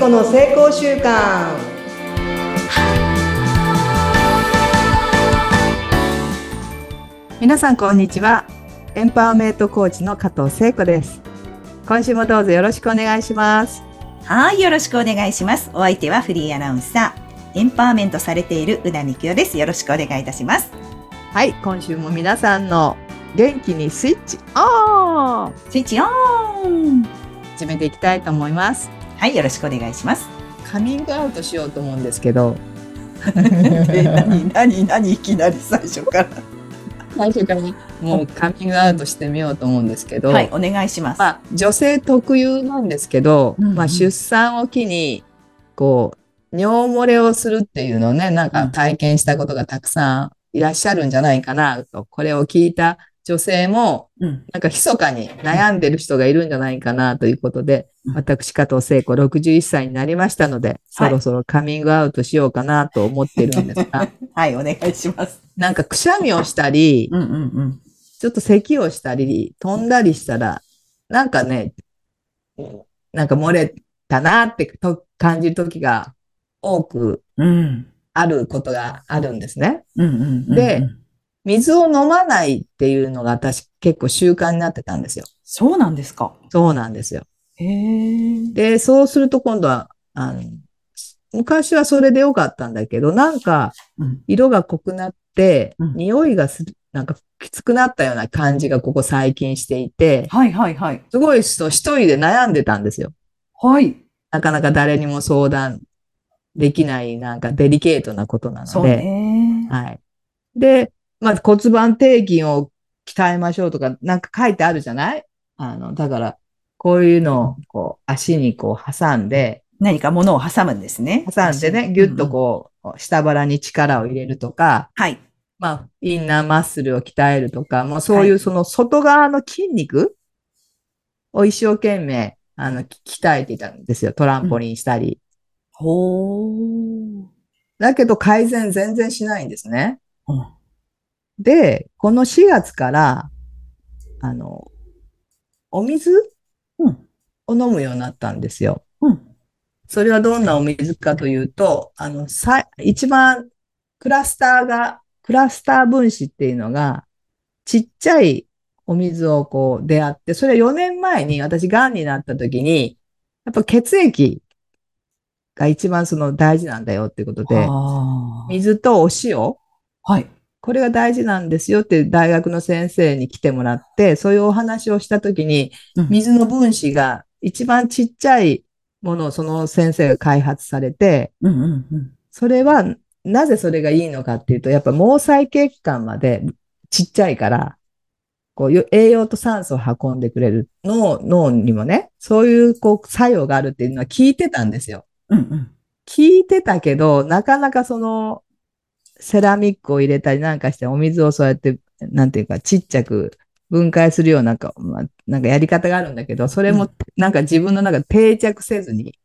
子の成功習慣皆さんこんにちは。エンパワーメントコーチの加藤聖子です。今週もどうぞよろしくお願いします。はい、よろしくお願いします。お相手はフリーアナウンサー、エンパワーメントされている宇田美希です。よろしくお願いいたします。はい今週も皆さんの元気にスイッチオン。スイッチオン。始めていきたいと思いますはい、よろしくお願いします。カミングアウトしようと思うんですけど 何、何、何、いきなり最初から。最初からもうカミングアウトしてみようと思うんですけど、はい、お願いします。まあ、女性特有なんですけど、うんうんまあ、出産を機にこう尿漏れをするっていうのをねなんか体験したことがたくさんいらっしゃるんじゃないかなとこれを聞いた女性もうん、なんか密かに悩んでる人がいるんじゃないかなということで、うん私加藤聖子61歳になりましたので、そろそろカミングアウトしようかなと思ってるんですが、はい、お願いします。なんかくしゃみをしたり、うん、うん、うん。ちょっと咳をしたり、飛んだりしたら、なんかね、なんか漏れたなってと感じる時が多くうん、あることがあるんですね。うん、うんうん。で水を飲まないっていうのが私結構習慣になってたんですよ。そうなんですか？そうなんですよ。へえ。で、そうすると今度は、あの、昔はそれでよかったんだけど、なんかうん、色が濃くなって、うん匂いがする、なんかきつくなったような感じがここ最近していて、はい、はい、はい。すごいそう一人で悩んでたんですよ。はい。なかなか誰にも相談できない、なんかデリケートなことなそうので。ね。はい。で、まず骨盤底筋を鍛えましょうとか、なんか書いてあるじゃない？あの、だから、こういうのを、こう、足にこう挟んで、何か物を挟むんですね。挟んでね、ぎゅっとこう、下腹に力を入れるとか、うん。はい。まあ、インナーマッスルを鍛えるとか、もうそういうその外側の筋肉？を一生懸命、あの、鍛えていたんですよ。トランポリンしたり。ほー。だけど改善全然しないんですね。うんで、この4月から、あの、お水？うん。を飲むようになったんですよ。うん。それはどんなお水かというと、あの、さ、一番クラスターが、クラスター分子っていうのが、ちっちゃいお水をこう出会って、それは4年前に私癌になった時に、やっぱ血液が一番その大事なんだよっていうことで、水とお塩、はい。これが大事なんですよって大学の先生に来てもらって、そういうお話をしたときに、うん水の分子が一番ちっちゃいものをその先生が開発されて。それはなぜそれがいいのかっていうと、やっぱ毛細血管までちっちゃいから、こうよ栄養と酸素を運んでくれる脳、脳にもね、そういうこう作用があるっていうのは聞いてたんですよ。うんうん。聞いてたけど、なかなかその、セラミックを入れたりなんかして、お水をそうやって、なんていうか、ちっちゃく分解するような、なんか、まあ、なんかやり方があるんだけど、それもうん、なんか自分の中で定着せずに。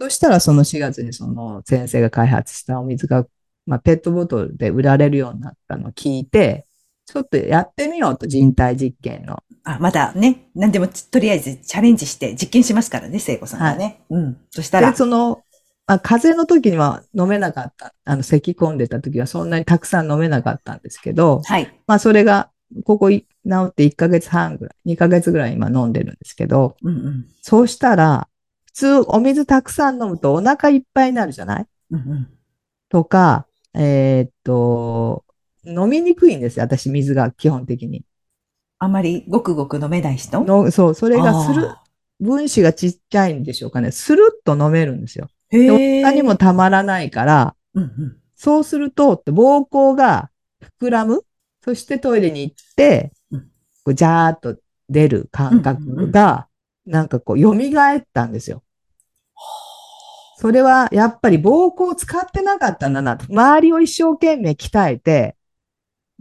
そしたらその4月にその先生が開発したお水が、まあ、ペットボトルで売られるようになったのを聞いて、ちょっとやってみようと、人体実験の。あ、またね、何でもとりあえずチャレンジして実験しますからね、聖子さんがね。うん。そしたらで、、その、まあ、風邪の時には飲めなかった。あの、咳込んでた時はそんなにたくさん飲めなかったんですけど、はい。まあ、それが、ここい治って1ヶ月半ぐらい、2ヶ月ぐらい今飲んでるんですけど、うんうん。そうしたら、普通お水たくさん飲むとお腹いっぱいになるじゃない？うんうん。とか、えーっと、飲みにくいんですよ、私水が基本的に。あまりごくごく飲めない人？のそう、それがする、あ分子がちっちゃいんでしょうかね。スルッと飲めるんですよ。他にもたまらないから、うんうん。そうすると、膀胱が膨らむ。そしてトイレに行ってうん、こうジャーっと出る感覚が、なんかこう、蘇ったんですよ。それは、やっぱり膀胱を使ってなかったんだなと。周りを一生懸命鍛えて、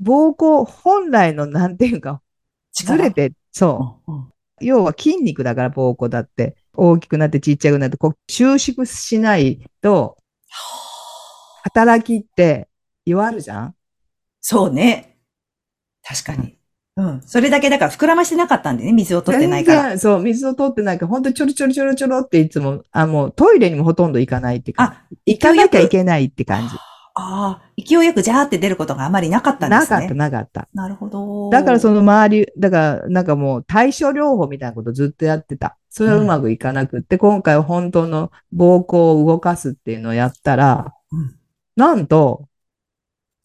膀胱本来の、なんていうか、ずれて、そう。要は筋肉だから膀胱だって、大きくなってちっちゃくなって、こう収縮しないと、働きって弱るじゃん？そうね。確かに。うん。それだけだから膨らましてなかったんでね、水を取ってないから。そう、水を取ってないから、本当にちょろちょろちょろちょろっていつも、あ、もうトイレにもほとんど行かないって感じ。あ、行かなきゃいけないって感じ。ああ、勢いよくジャーって出ることがあまりなかったんですね。なかった、なかった。なるほど。だからその周り、だからなんかもう対処療法みたいなことずっとやってた。それはうまくいかなくって、今回は本当の膀胱を動かすっていうのをやったら、うんなんと、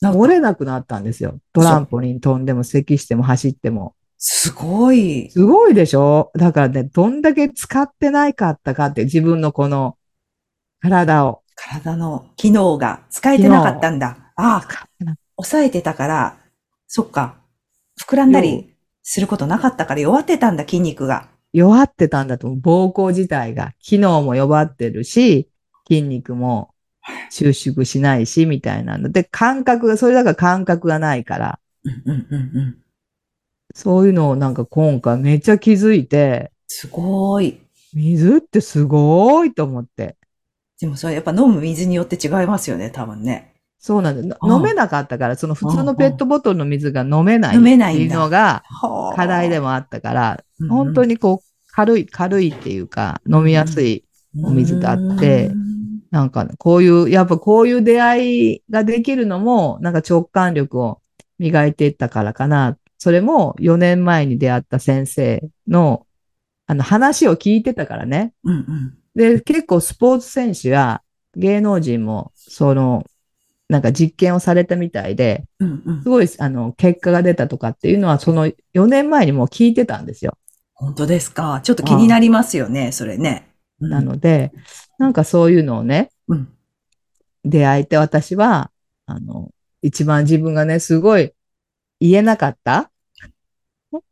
なんか漏れなくなったんですよ。トランポリン飛んでも、咳しても走っても。すごい。すごいでしょ？だからね、どんだけ使ってないかったかって、自分のこの体を。体の機能が使えてなかったんだ。ああ、抑えてたから、そっか。膨らんだりすることなかったから弱ってたんだ、筋肉が。弱ってたんだと思う。膀胱自体が。機能も弱ってるし、筋肉も収縮しないし、みたいなので、感覚が、それだから感覚がないから、うんうんうんうん。そういうのをなんか今回めっちゃ気づいて、すごい。水ってすごいと思って。でもそれやっぱ飲む水によって違いますよね、多分ね。そうなんだ飲めなかったから、その普通のペットボトルの水が飲めないっていうのがはあ課題でもあったから、本当にこう、軽い、軽いっていうか、飲みやすいお水があってうんなんかね、こういう、やっぱこういう出会いができるのも、なんか直感力を磨いていったからかな。それも4年前に出会った先生の、あの話を聞いてたからね。うんうん。で、結構スポーツ選手や芸能人も、その、なんか実験をされたみたいで、うんうんす。ごい、あの、結果が出たとかっていうのは、その4年前にもう聞いてたんですよ。本当ですか？ちょっと気になりますよね、それね。うんなので、なんかそういうのをね、うん。出会えて私は、あの、一番自分がね、すごい言えなかった、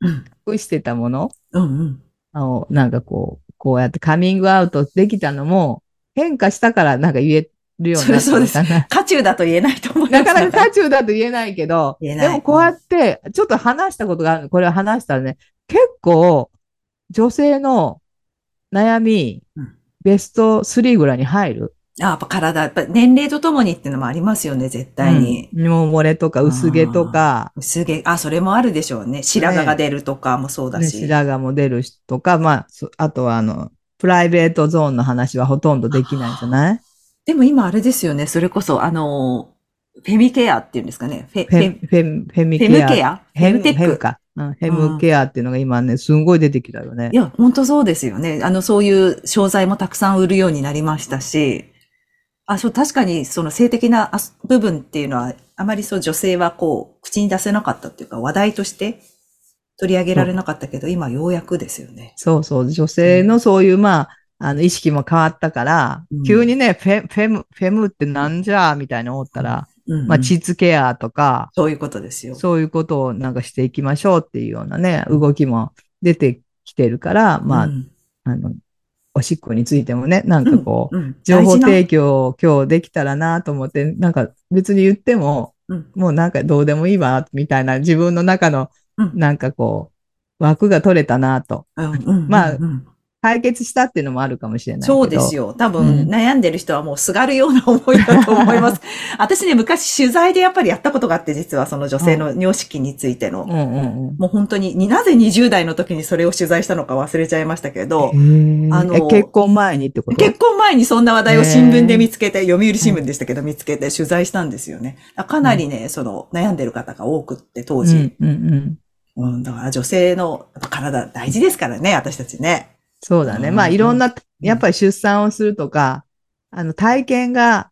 うん隠してたもの？うんうん。を、なんかこう、こうやってカミングアウトできたのも、変化したからなんか言えるようになったのかな。渦中だと言えないと思います。なかなか渦中だと言えないけど、でもこうやって、ちょっと話したことがあるの。これは話したらね、結構、女性の悩み、うんベスト3ぐらいに入る。あ、やっぱ体、やっぱ年齢とともにっていうのもありますよね、絶対に。うん尿漏れとか薄毛とか、薄毛、あ、それもあるでしょうね。白髪が出るとかもそうだね、し。白髪も出るしとか、まあ、そあとはあの、プライベートゾーンの話はほとんどできないんじゃない？でも今あれですよね、それこそ、あの、フェミケアっていうんですかね。フェ、フェフェ、フェミフケア。ェムケア？フェムテック？か。うん、ヘムケアっていうのが今ね、すんごい出てきたよねい。や、本当そうですよね。あの、そういう商材もたくさん売るようになりましたし、あ、そう、確かにその性的なあ部分っていうのは、あまりそう女性はこう、口に出せなかったっていうか、話題として取り上げられなかったけど、今ようやくですよね。そうそう、女性のそういう、まあ、あの、意識も変わったから、うん。急にね、フェ、フェム、フェムってなんじゃみたいに思ったら、うん、まあ、うん膣ケアとか、そういうことですよ。そういうことをなんかしていきましょうっていうようなね、動きも出てきてるから、まあ、うん。あの、おしっこについてもね、なんかこう、うん。情報大事な提供を今日できたらなと思って、な。んか別に言っても、うん。もうなんかどうでもいいわ、みたいな自分の中のうん。なんかこう、枠が取れたなと。うんうんまあうん。うん解決したっていうのもあるかもしれない。そうですよ。多分、うん悩んでる人はもうすがるような思いだと思います。私ね、昔取材でやっぱりやったことがあって、実はその女性の尿式についての。もう本当に、になぜ20代の時にそれを取材したのか忘れちゃいましたけどう、ん。あのえ結婚前にってこと？結婚前にそんな話題を新聞で見つけて、読売新聞でしたけど見つけて取材したんですよね。かなりね、その悩んでる方が多くって当時。うんうんうん。うん、だから女性の体大事ですからね、私たちね。そうだね。うんまあいろんな、やっぱり出産をするとか、あの体験が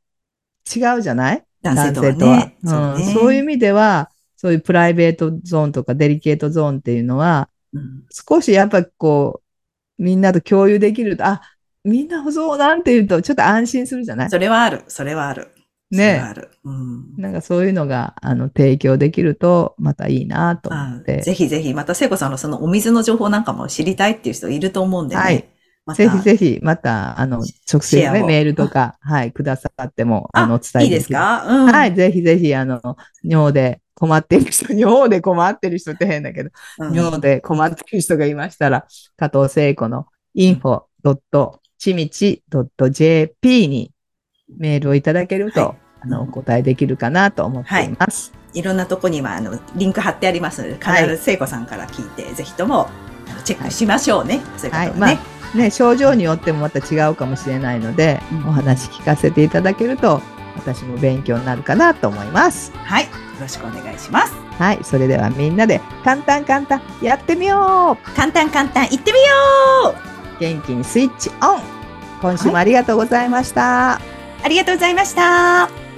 違うじゃない？男性とはね。うんねそういう意味では、そういうプライベートゾーンとかデリケートゾーンっていうのは、うん少しやっぱこう、みんなと共有できると、あ、みんなそうなんて言うと、ちょっと安心するじゃない？それはある。それはある。ね。うん。なんかそういうのが、あの、提供できると、またいいなと思あって。ぜひぜひ、また聖子さんのそのお水の情報なんかも知りたいっていう人いると思うんでね。はいぜひぜひ、また、あの、直接ね、メールとか、はい、くださっても、あの、お伝えいいですか？うん。はい、ぜひぜひ、あの、尿で困っている人、尿で困ってる人って変だけど、うん尿で困ってる人がいましたら、加藤聖子の info.chimichi.jp にメールをいただけると、はいあの、お答えできるかなと思っています。いろんなとこには、あの、リンク貼ってありますので、必ず聖子さんから聞いて、ぜひとも、チェックしましょうね。そういうこともね。ね、症状によってもまた違うかもしれないので、うんお話聞かせていただけると、私も勉強になるかなと思います。はい。よろしくお願いします。はい、それではみんなで簡単簡単やってみよう簡単簡単、行ってみよう元気にスイッチオン今週もありがとうございました。ありがとうございました。